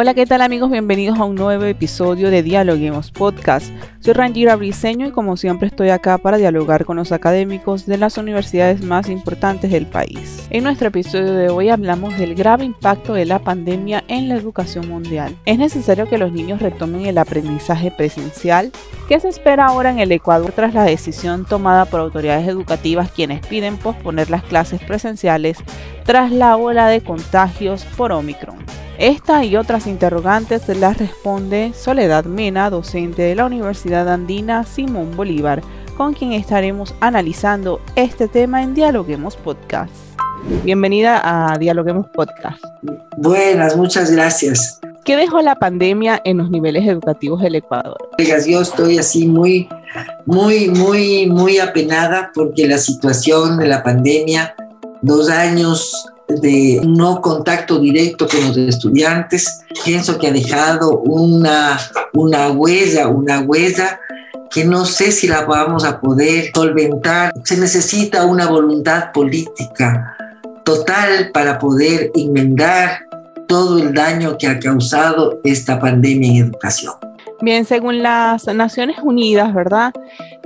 Hola, ¿qué tal amigos? Bienvenidos a un nuevo episodio de Dialoguemos Podcast. Soy Rangira Briseño y como siempre estoy acá para dialogar con los académicos de las universidades más importantes del país. En nuestro episodio de hoy hablamos del grave impacto de la pandemia en la educación mundial. ¿Es necesario que los niños retomen el aprendizaje presencial? ¿Qué se espera ahora en el Ecuador tras la decisión tomada por autoridades educativas quienes piden posponer las clases presenciales tras la ola de contagios por Omicron? Esta y otras interrogantes las responde Soledad Mena, docente de la Universidad Andina Simón Bolívar, con quien estaremos analizando este tema en Dialoguemos Podcast. Bienvenida a Dialoguemos Podcast. Buenas, muchas gracias. ¿Qué dejó la pandemia en los niveles educativos del Ecuador? Yo estoy así muy, muy, muy, muy apenada porque la situación de la pandemia, dos años de no contacto directo con los estudiantes, pienso que ha dejado una, una huella, una huella que no sé si la vamos a poder solventar. Se necesita una voluntad política total para poder enmendar todo el daño que ha causado esta pandemia en educación. Bien, según las Naciones Unidas, ¿verdad?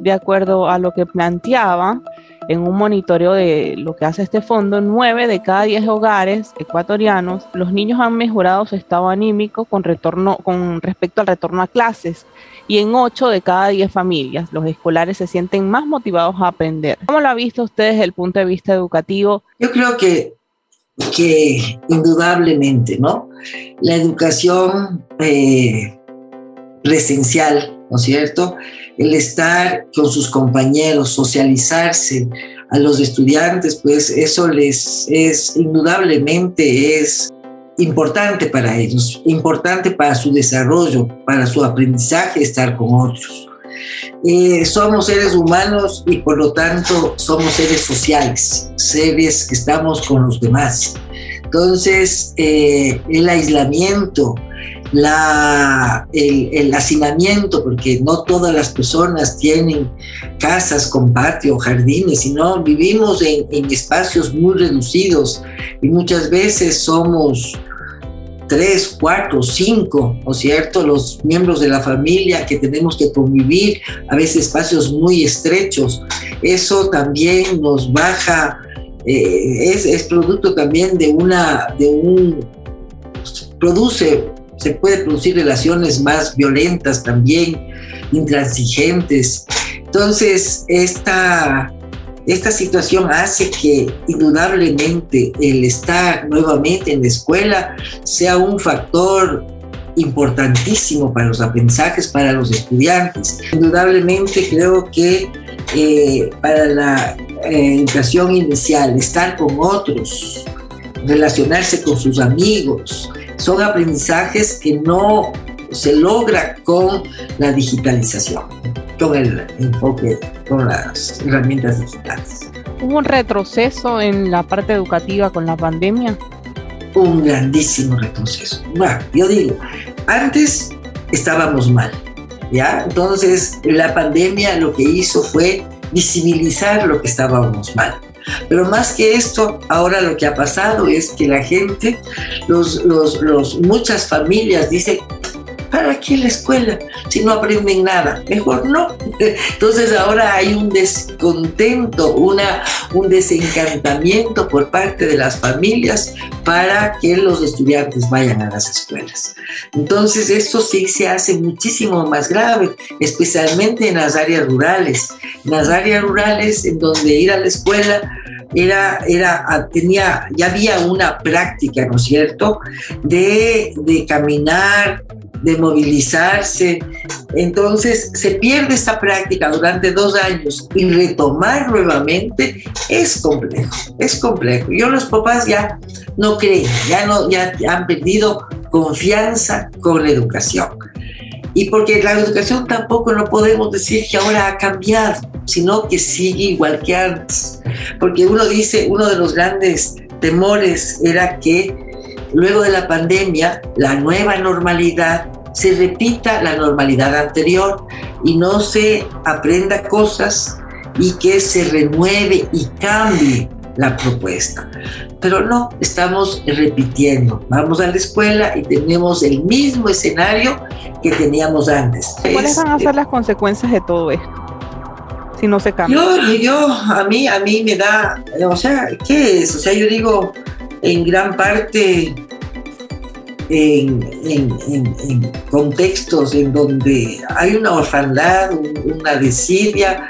De acuerdo a lo que planteaba, en un monitoreo de lo que hace este fondo, nueve de cada diez hogares ecuatorianos, los niños han mejorado su estado anímico con, retorno, con respecto al retorno a clases. Y en ocho de cada diez familias, los escolares se sienten más motivados a aprender. ¿Cómo lo ha visto usted desde el punto de vista educativo? Yo creo que, que indudablemente, ¿no? La educación eh, presencial, ¿no es cierto? el estar con sus compañeros, socializarse a los estudiantes, pues eso les es indudablemente es importante para ellos, importante para su desarrollo, para su aprendizaje, estar con otros. Eh, somos seres humanos y por lo tanto somos seres sociales, seres que estamos con los demás. Entonces, eh, el aislamiento, la, el, hacinamiento, porque no todas las personas tienen casas con patio, jardines, sino vivimos en, en espacios muy reducidos y muchas veces somos tres, cuatro, cinco, ¿no es cierto? Los miembros de la familia que tenemos que convivir, a veces espacios muy estrechos. Eso también nos baja, eh, es, es, producto también de una, de un, produce se puede producir relaciones más violentas también, intransigentes. Entonces, esta, esta situación hace que indudablemente el estar nuevamente en la escuela sea un factor importantísimo para los aprendizajes, para los estudiantes. Indudablemente creo que eh, para la eh, educación inicial, estar con otros, relacionarse con sus amigos, son aprendizajes que no se logra con la digitalización, con el enfoque, con las herramientas digitales. ¿Hubo un retroceso en la parte educativa con la pandemia? Un grandísimo retroceso. Bueno, yo digo, antes estábamos mal, ¿ya? Entonces la pandemia lo que hizo fue visibilizar lo que estábamos mal. Pero más que esto, ahora lo que ha pasado es que la gente, los, los, muchas familias dicen, ¿para qué la escuela si no aprenden nada? Mejor no. Entonces ahora hay un descontento, una, un desencantamiento por parte de las familias para que los estudiantes vayan a las escuelas. Entonces esto sí se hace muchísimo más grave, especialmente en las áreas rurales. En las áreas rurales en donde ir a la escuela era, era, tenía, ya había una práctica, ¿no es cierto?, de, de caminar, de movilizarse. Entonces se pierde esta práctica durante dos años y retomar nuevamente es complejo, es complejo. Yo los papás ya no creen, ya, no, ya han perdido confianza con la educación. Y porque la educación tampoco no podemos decir que ahora ha cambiado, sino que sigue igual que antes. Porque uno dice, uno de los grandes temores era que luego de la pandemia, la nueva normalidad se repita la normalidad anterior y no se aprenda cosas y que se renueve y cambie la propuesta. Pero no, estamos repitiendo. Vamos a la escuela y tenemos el mismo escenario que teníamos antes. ¿Cuáles van a ser las consecuencias de todo esto? No se cambia. Yo, yo, a mí, a mí me da, o sea, ¿qué es? O sea, yo digo, en gran parte, en, en, contextos en donde hay una orfandad, una desidia,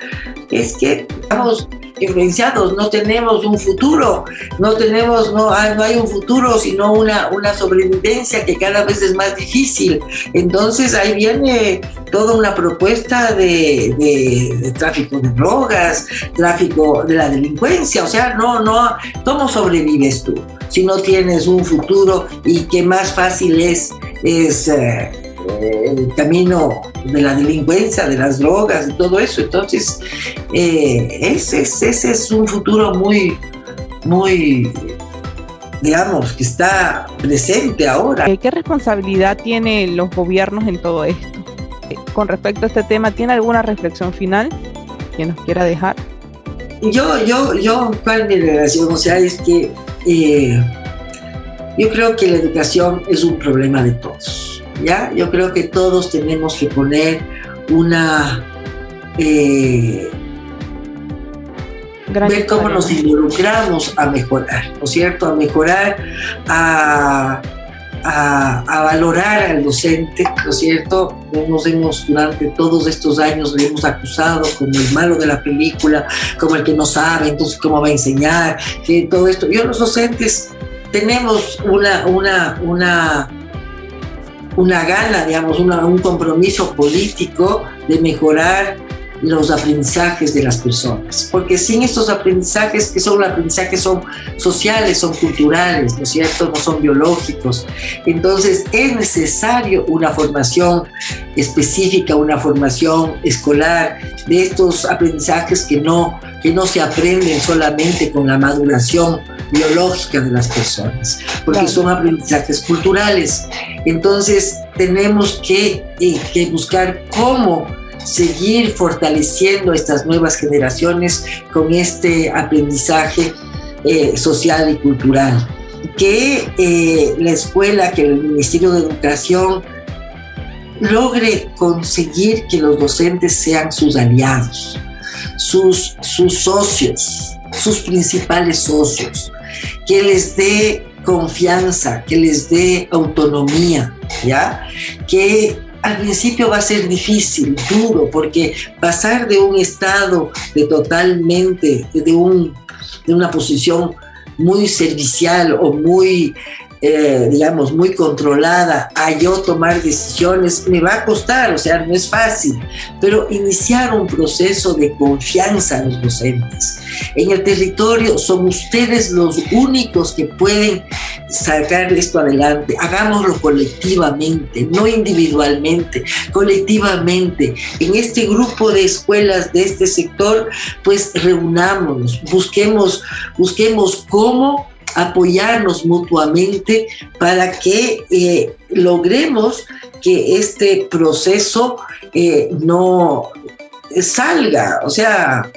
es que estamos influenciados, no tenemos un futuro, no tenemos, no hay, no hay un futuro, sino una, una sobrevivencia que cada vez es más difícil. Entonces ahí viene toda una propuesta de, tráfico de drogas, tráfico de la delincuencia, o sea, no, no, ¿cómo sobrevives tú si no tienes un futuro y que más fácil es, es eh, el camino de la delincuencia, de las drogas y todo eso. Entonces, eh, ese, ese, es un futuro muy, muy, digamos, que está presente ahora. Eh, ¿Qué responsabilidad tienen los gobiernos en todo esto? Eh, con respecto a este tema, ¿tiene alguna reflexión final que nos quiera dejar? Yo, yo, yo, ¿cuál mi relación? O sea, es que yo creo que la educación es un problema de todos ¿ya? Yo creo que todos tenemos que poner una... Eh, ver cómo nos involucramos a mejorar, ¿no es cierto? A mejorar, a, a, valorar al docente, ¿no es cierto? Nos hemos, durante todos estos años, le hemos acusado como el malo de la película, como el que no sabe, entonces cómo va a enseñar, que todo esto. Yo los docentes tenemos una, una, una una gana, digamos, un compromiso político de mejorar los aprendizajes de las personas, porque sin estos aprendizajes, que son aprendizajes, son sociales, son culturales, ¿no es? No son biológicos. Entonces es necesario una formación específica, una formación escolar de estos aprendizajes que no, que no se aprenden solamente con la maduración biológica de las personas, porque son aprendizajes culturales. Entonces tenemos que, que buscar cómo seguir fortaleciendo estas nuevas generaciones con este aprendizaje eh, social y cultural. Que eh, la escuela, que el Ministerio de Educación logre conseguir que los docentes sean sus aliados, sus, sus socios, sus principales socios, que les dé confianza, que les dé autonomía, ¿ya? Que al principio va a ser difícil, duro, porque pasar de un estado de totalmente, de, un, de una posición muy servicial o muy eh, digamos, muy controlada a yo tomar decisiones, me va a costar, o sea, no es fácil, pero iniciar un proceso de confianza en los docentes. En el territorio son ustedes los únicos que pueden sacar esto adelante. Hagámoslo colectivamente, no individualmente, colectivamente. En este grupo de escuelas de este sector, pues reunámonos, busquemos, busquemos cómo apoyarnos mutuamente para que eh, logremos que este proceso eh, no salga, o sea,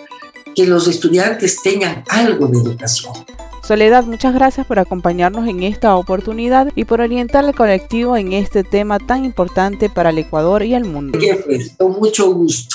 que los estudiantes tengan algo de educación. Soledad, muchas gracias por acompañarnos en esta oportunidad y por orientar al colectivo en este tema tan importante para el Ecuador y el mundo. Con mucho gusto.